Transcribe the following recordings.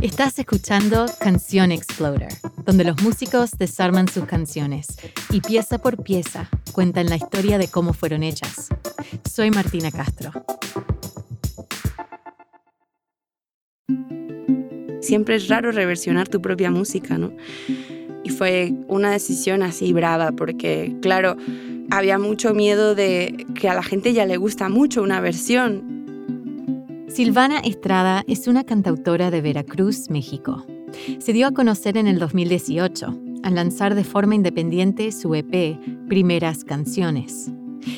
Estás escuchando Canción Exploder, donde los músicos desarman sus canciones y pieza por pieza cuentan la historia de cómo fueron hechas. Soy Martina Castro. Siempre es raro reversionar tu propia música, ¿no? Y fue una decisión así brava, porque claro, había mucho miedo de que a la gente ya le gusta mucho una versión Silvana Estrada es una cantautora de Veracruz, México. Se dio a conocer en el 2018 al lanzar de forma independiente su EP Primeras Canciones.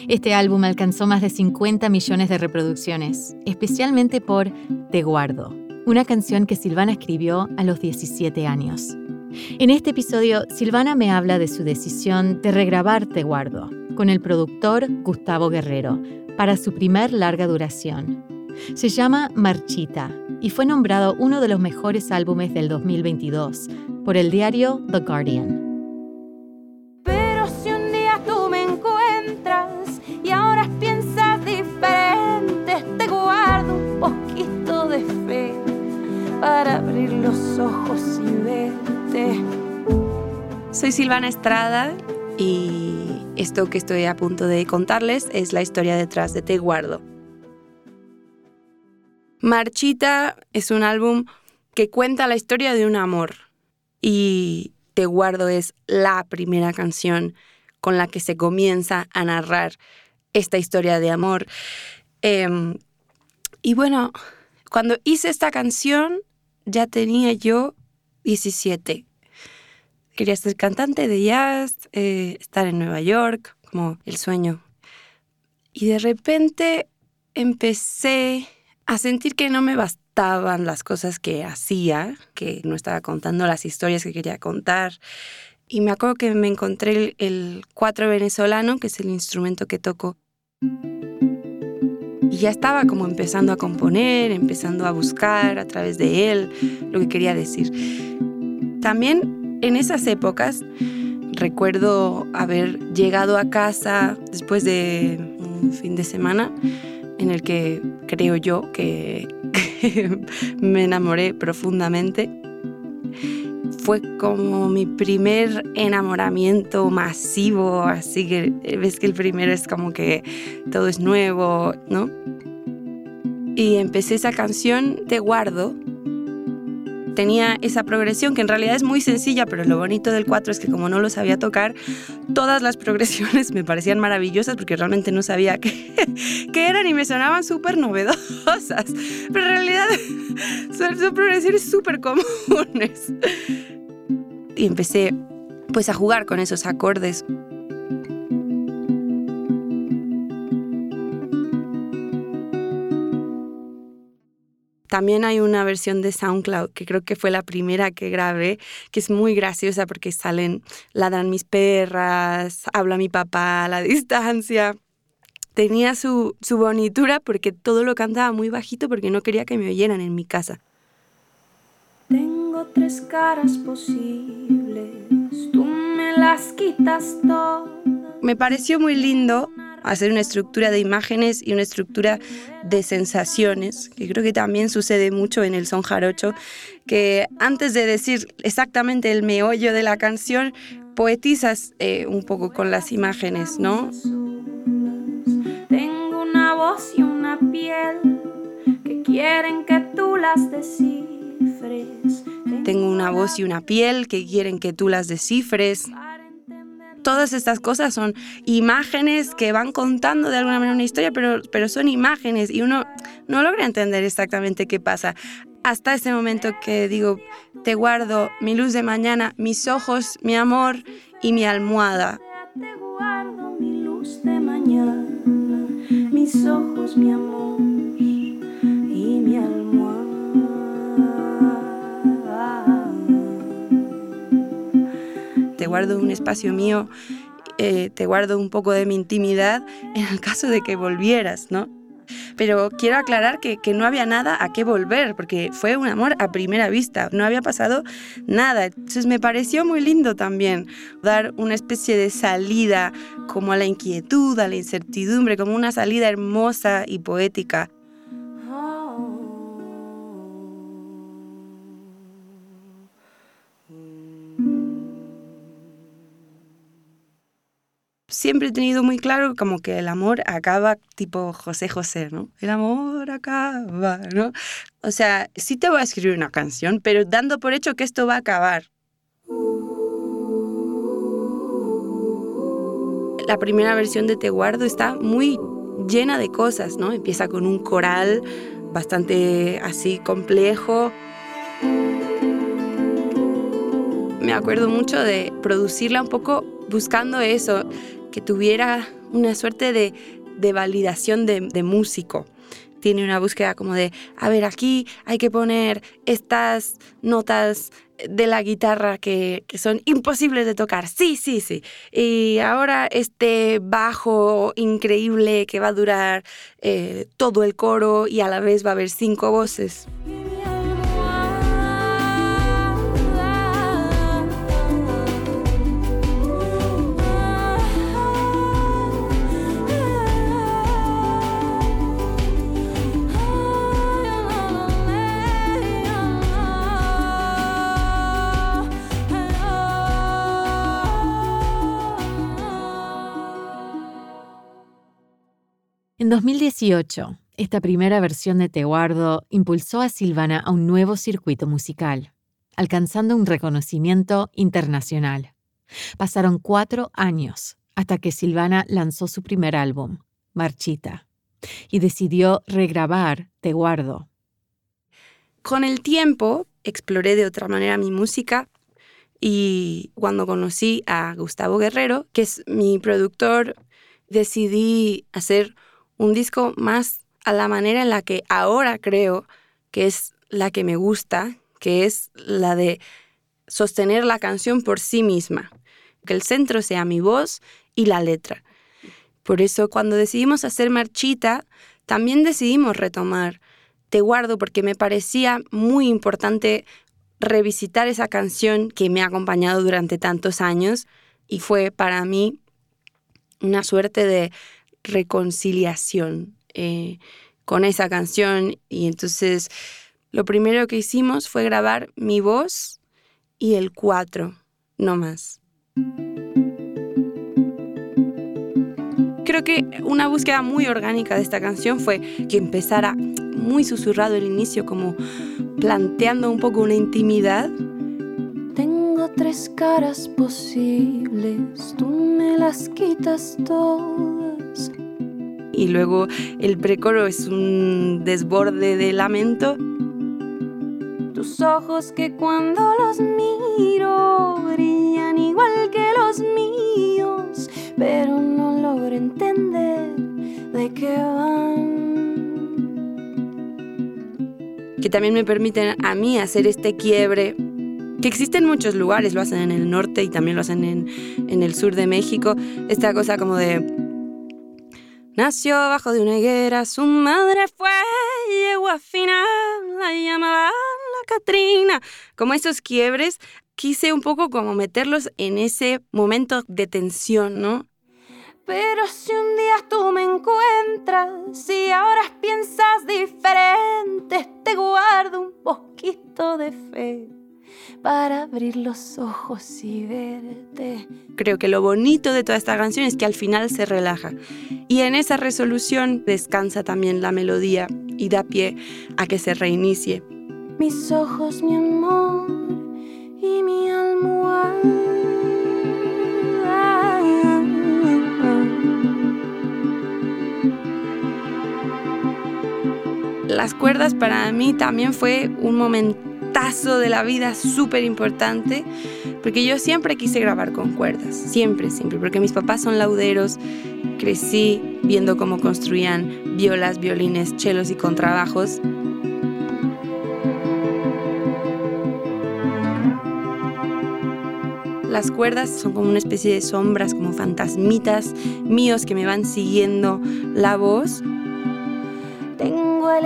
Este álbum alcanzó más de 50 millones de reproducciones, especialmente por Te Guardo, una canción que Silvana escribió a los 17 años. En este episodio, Silvana me habla de su decisión de regrabar Te Guardo con el productor Gustavo Guerrero para su primer larga duración, se llama Marchita y fue nombrado uno de los mejores álbumes del 2022 por el diario The Guardian. Pero si un día tú me encuentras y ahora piensas diferente, te guardo un poquito de fe para abrir los ojos y verte. Soy Silvana Estrada y esto que estoy a punto de contarles es la historia detrás de Te Guardo. Marchita es un álbum que cuenta la historia de un amor y Te guardo es la primera canción con la que se comienza a narrar esta historia de amor. Em, y bueno, cuando hice esta canción ya tenía yo 17. Quería ser cantante de jazz, eh, estar en Nueva York, como el sueño. Y de repente empecé a sentir que no me bastaban las cosas que hacía, que no estaba contando las historias que quería contar. Y me acuerdo que me encontré el, cuatro venezolano, que es el instrumento que toco. Y ya estaba como empezando a componer, empezando a buscar a través de él lo que quería decir. También en esas épocas recuerdo haber llegado a casa después de un fin de semana en el que creo yo que, me enamoré profundamente. Fue como mi primer enamoramiento masivo, así que ves que el primero es como que todo es nuevo, ¿no? Y empecé esa canción, Te guardo, tenía esa progresión que en realidad es muy sencilla, pero lo bonito del 4 es que como no lo sabía tocar, todas las progresiones me parecían maravillosas porque realmente no sabía qué, qué eran y me sonaban súper novedosas. Pero en realidad son, son progresiones súper comunes. Y empecé pues a jugar con esos acordes También hay una versión de SoundCloud que creo que fue la primera que grabé, que es muy graciosa porque salen, ladran mis perras, habla mi papá a la distancia. Tenía su, su bonitura porque todo lo cantaba muy bajito porque no quería que me oyeran en mi casa. Tengo tres caras posibles, tú me las quitas todas. Me pareció muy lindo hacer una estructura de imágenes y una estructura de sensaciones, que creo que también sucede mucho en el son jarocho, que antes de decir exactamente el meollo de la canción, poetizas eh, un poco con las imágenes, ¿no? Tengo una voz y una piel que quieren que tú las descifres. Tengo una voz y una piel que quieren que tú las descifres todas estas cosas son imágenes que van contando de alguna manera una historia, pero, pero son imágenes y uno no logra entender exactamente qué pasa. Hasta ese momento que digo, te guardo mi luz de mañana, mis ojos, mi amor y mi almohada. Te guardo mi luz de mañana, mis ojos, mi amor y mi almohada. Guardo un espacio mío, eh, te guardo un poco de mi intimidad en el caso de que volvieras, ¿no? Pero quiero aclarar que, que, no había nada a qué volver, porque fue un amor a primera vista, no había pasado nada. Entonces me pareció muy lindo también dar una especie de salida como a la inquietud, a la incertidumbre, como una salida hermosa y poética siempre he tenido muy claro como que el amor acaba tipo José José, ¿no? El amor acaba, ¿no? O sea, sí te voy a escribir una canción, pero dando por hecho que esto va a acabar. La primera versión de Te Guardo está muy llena de cosas, ¿no? Empieza con un coral bastante así complejo. Me acuerdo mucho de producirla un poco buscando eso, que tuviera una suerte de, validación de, de músico tiene una búsqueda como de, a ver, aquí hay que poner estas notas de la guitarra que, son imposibles de tocar. Sí, sí, sí. Y ahora este bajo increíble que va a durar eh, todo el coro y a la vez va a haber cinco voces. En 2018, esta primera versión de Te Guardo impulsó a Silvana a un nuevo circuito musical, alcanzando un reconocimiento internacional. Pasaron cuatro años hasta que Silvana lanzó su primer álbum, Marchita, y decidió regrabar Te Guardo. Con el tiempo exploré de otra manera mi música y cuando conocí a Gustavo Guerrero, que es mi productor, decidí hacer un disco más a la manera en la que ahora creo que es la que me gusta, que es la de sostener la canción por sí misma, que el centro sea mi voz y la letra. Por eso cuando decidimos hacer Marchita, también decidimos retomar Te guardo porque me parecía muy importante revisitar esa canción que me ha acompañado durante tantos años y fue para mí una suerte de reconciliación eh, con esa canción y entonces lo primero que hicimos fue grabar mi voz y el cuatro, no más. Creo que una búsqueda muy orgánica de esta canción fue que empezara muy susurrado el inicio, como planteando un poco una intimidad. Tengo tres caras posibles, tú me las quitas todas y luego el precoro es un desborde de lamento. Tus ojos que cuando los miro brillan igual que los míos, pero no logro entender de qué van. Que también me permiten a mí hacer este quiebre que existe en muchos lugares, lo hacen en el norte y también lo hacen en, en el sur de México, esta cosa como de Nació bajo de una higuera, su madre fue yegua final, la llamaban la Catrina. Como esos quiebres, quise un poco como meterlos en ese momento de tensión, ¿no? Pero si un día tú me encuentras y ahora piensas diferente, te guardo un poquito de fe para abrir los ojos y verte. Creo que lo bonito de toda esta canción es que al final se relaja y en esa resolución descansa también la melodía y da pie a que se reinicie. Mis ojos, mi amor y mi almohada. Las cuerdas para mí también fue un momento de la vida súper importante, porque yo siempre quise grabar con cuerdas, siempre, siempre, porque mis papás son lauderos, crecí viendo cómo construían violas, violines, chelos y contrabajos. Las cuerdas son como una especie de sombras, como fantasmitas míos que me van siguiendo la voz tengo el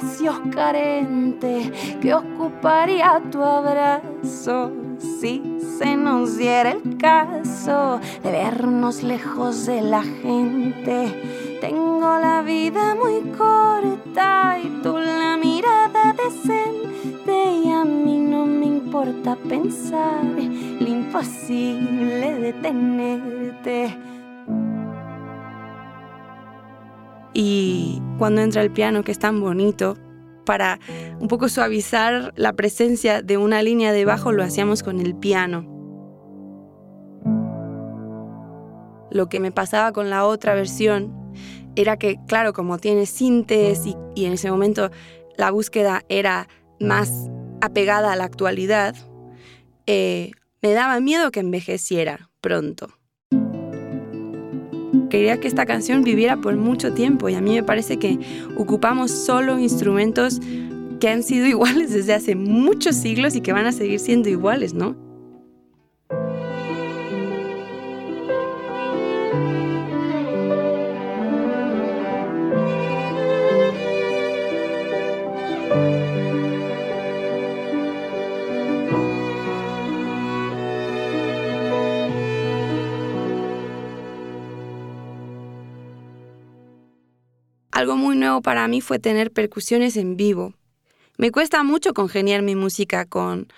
espacios carentes que ocuparía tu abrazo. Si se nos diera el caso de vernos lejos de la gente, tengo la vida muy corta y tú la mirada decente y a mí no me importa pensar lo imposible de tenerte. Y cuando entra el piano, que es tan bonito, para un poco suavizar la presencia de una línea de bajo, lo hacíamos con el piano. Lo que me pasaba con la otra versión era que, claro, como tiene sintes y, en ese momento la búsqueda era más apegada a la actualidad, eh, me daba miedo que envejeciera pronto. Quería que esta canción viviera por mucho tiempo y a mí me parece que ocupamos solo instrumentos que han sido iguales desde hace muchos siglos y que van a seguir siendo iguales, ¿no? Algo muy nuevo para mí fue tener percusiones en vivo. Me cuesta mucho congeniar mi música con,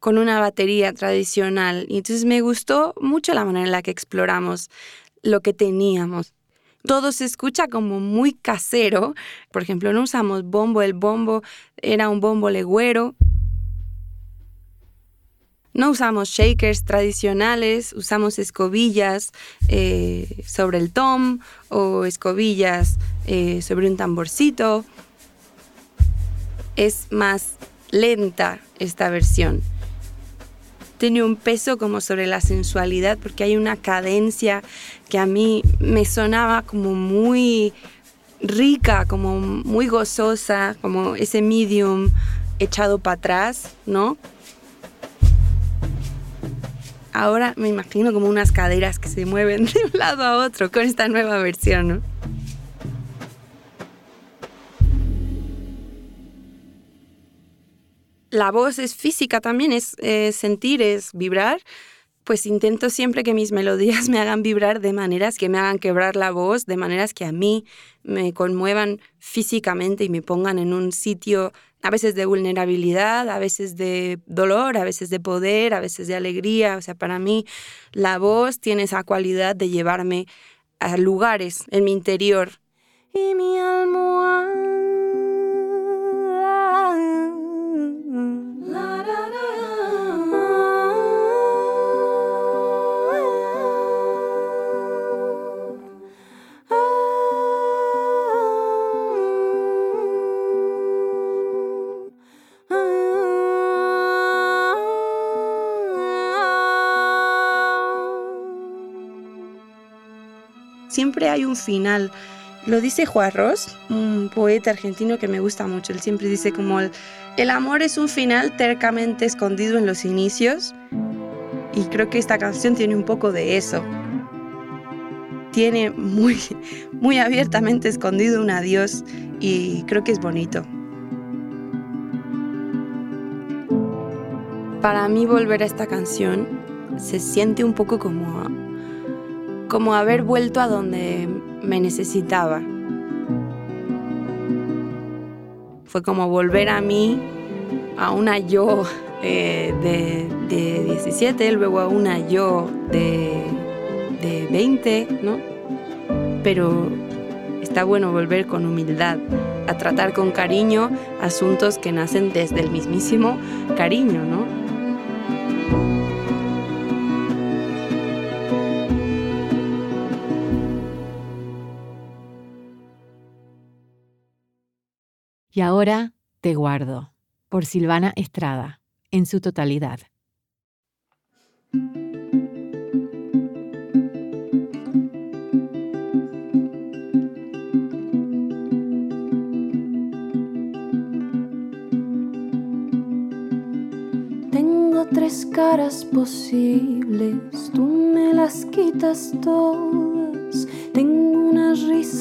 con una batería tradicional y entonces me gustó mucho la manera en la que exploramos lo que teníamos. Todo se escucha como muy casero. Por ejemplo, no usamos bombo, el bombo era un bombo legüero. No usamos shakers tradicionales, usamos escobillas eh, sobre el tom o escobillas eh, sobre un tamborcito. Es más lenta esta versión. Tiene un peso como sobre la sensualidad porque hay una cadencia que a mí me sonaba como muy rica, como muy gozosa, como ese medium echado para atrás, ¿no? Ahora me imagino como unas caderas que se mueven de un lado a otro con esta nueva versión, ¿no? La voz es física también, es sentir, es vibrar. Pues intento siempre que mis melodías me hagan vibrar de maneras que me hagan quebrar la voz, de maneras que a mí me conmuevan físicamente y me pongan en un sitio a veces de vulnerabilidad, a veces de dolor, a veces de poder, a veces de alegría. O sea, para mí la voz tiene esa cualidad de llevarme a lugares en mi interior. Y mi almohada siempre hay un final. Lo dice Juan un poeta argentino que me gusta mucho. Él siempre dice como el, el amor es un final tercamente escondido en los inicios. Y creo que esta canción tiene un poco de eso. Tiene muy, muy abiertamente escondido un adiós y creo que es bonito. Para mí volver a esta canción se siente un poco como como haber vuelto a donde me necesitaba. Fue como volver a mí, a una yo eh, de, 17, luego a una yo de, de 20, ¿no? Pero está bueno volver con humildad, a tratar con cariño asuntos que nacen desde el mismísimo cariño, ¿no? Y ahora Te guardo, por Silvana Estrada, en su totalidad. Tengo tres caras posibles, tú me las quitas todas.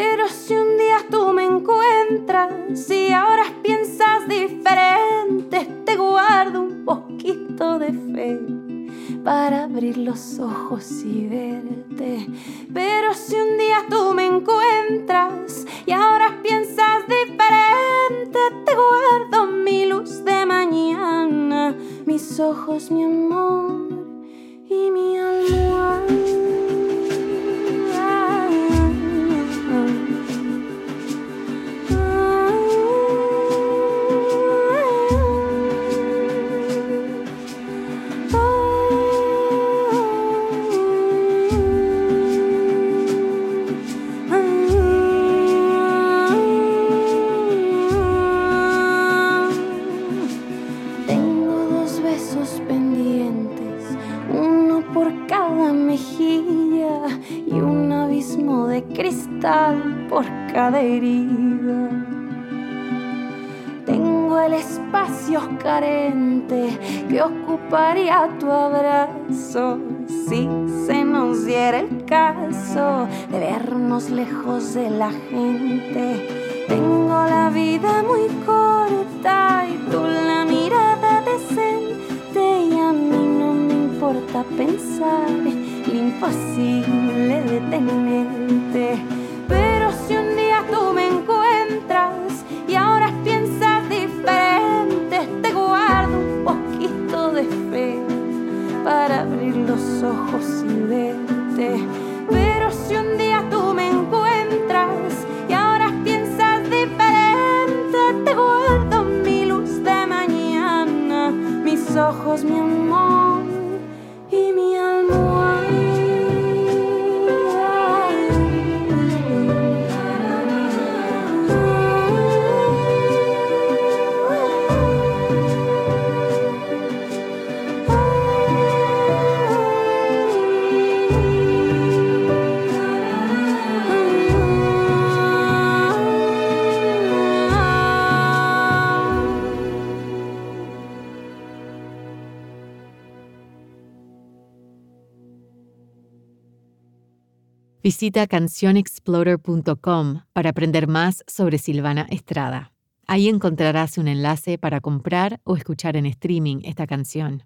Pero si un día tú me encuentras, si ahora piensas diferente, te guardo un poquito de fe para abrir los ojos y verte. Pero si un día tú me encuentras y ahora piensas diferente, te guardo mi luz de mañana, mis ojos, mi amor y mi alma. Que ocuparía tu abrazo si se nos diera el caso de vernos lejos de la gente. Tengo la vida muy corta y tú la mirada decente y a mí no me importa pensar lo imposible de tenerte si un día tú me encuentras mis ojos, Visita cancionexplorer.com para aprender más sobre Silvana Estrada. Ahí encontrarás un enlace para comprar o escuchar en streaming esta canción.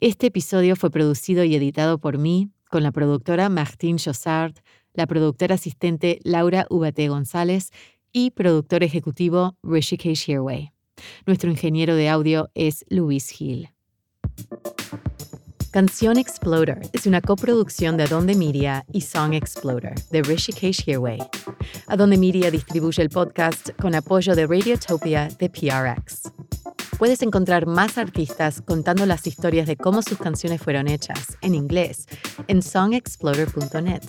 Este episodio fue producido y editado por mí, con la productora Martine Jossard, la productora asistente Laura Ubate González y productor ejecutivo Rishikesh Shearway. Nuestro ingeniero de audio es Luis Hill. Canción Exploder es una coproducción de Adonde Media y Song Exploder de Rishikesh Hirway. Adonde Media distribuye el podcast con apoyo de Radiotopia de PRX. Puedes encontrar más artistas contando las historias de cómo sus canciones fueron hechas en inglés en songexploder.net.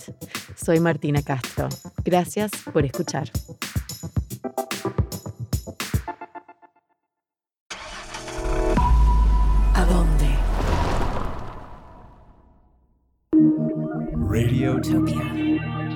Soy Martina Castro. Gracias por escuchar. Radiotopia.